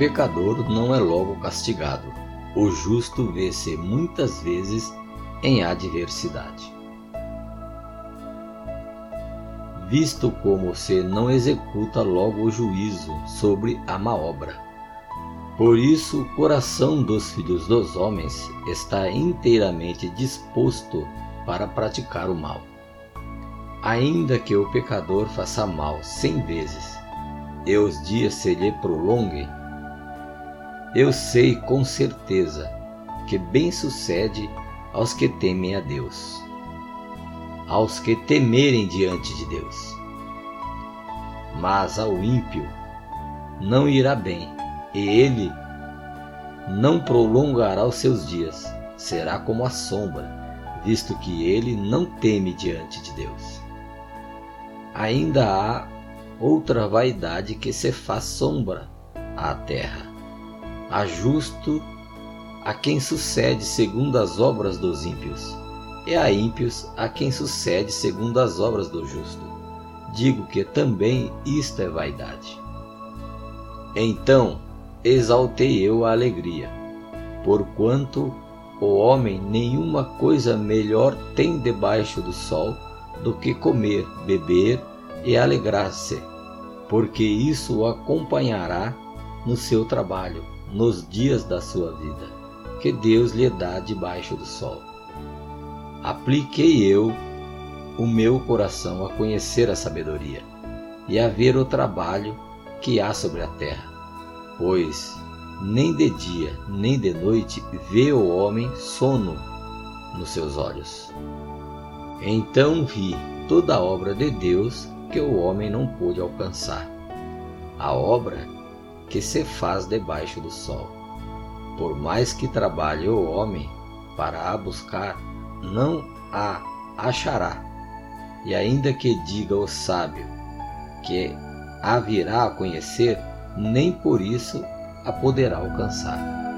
pecador não é logo castigado. O justo vê-se muitas vezes em adversidade. Visto como se não executa logo o juízo sobre a má obra. Por isso, o coração dos filhos dos homens está inteiramente disposto para praticar o mal. Ainda que o pecador faça mal cem vezes e os dias se lhe prolonguem, eu sei com certeza que bem sucede aos que temem a Deus, aos que temerem diante de Deus. Mas ao ímpio não irá bem, e ele não prolongará os seus dias, será como a sombra visto que ele não teme diante de Deus. Ainda há outra vaidade que se faz sombra à terra. Há justo a quem sucede segundo as obras dos ímpios, e a ímpios a quem sucede segundo as obras do justo. Digo que também isto é vaidade. Então exaltei eu a alegria, porquanto o homem nenhuma coisa melhor tem debaixo do sol do que comer, beber e alegrar-se, porque isso o acompanhará no seu trabalho, nos dias da sua vida, que Deus lhe dá debaixo do sol. Apliquei eu o meu coração a conhecer a sabedoria e a ver o trabalho que há sobre a terra, pois nem de dia nem de noite vê o homem sono nos seus olhos. Então vi toda a obra de Deus que o homem não pôde alcançar, a obra que se faz debaixo do sol. Por mais que trabalhe o homem para a buscar, não a achará. E ainda que diga o sábio que a virá a conhecer, nem por isso a poderá alcançar.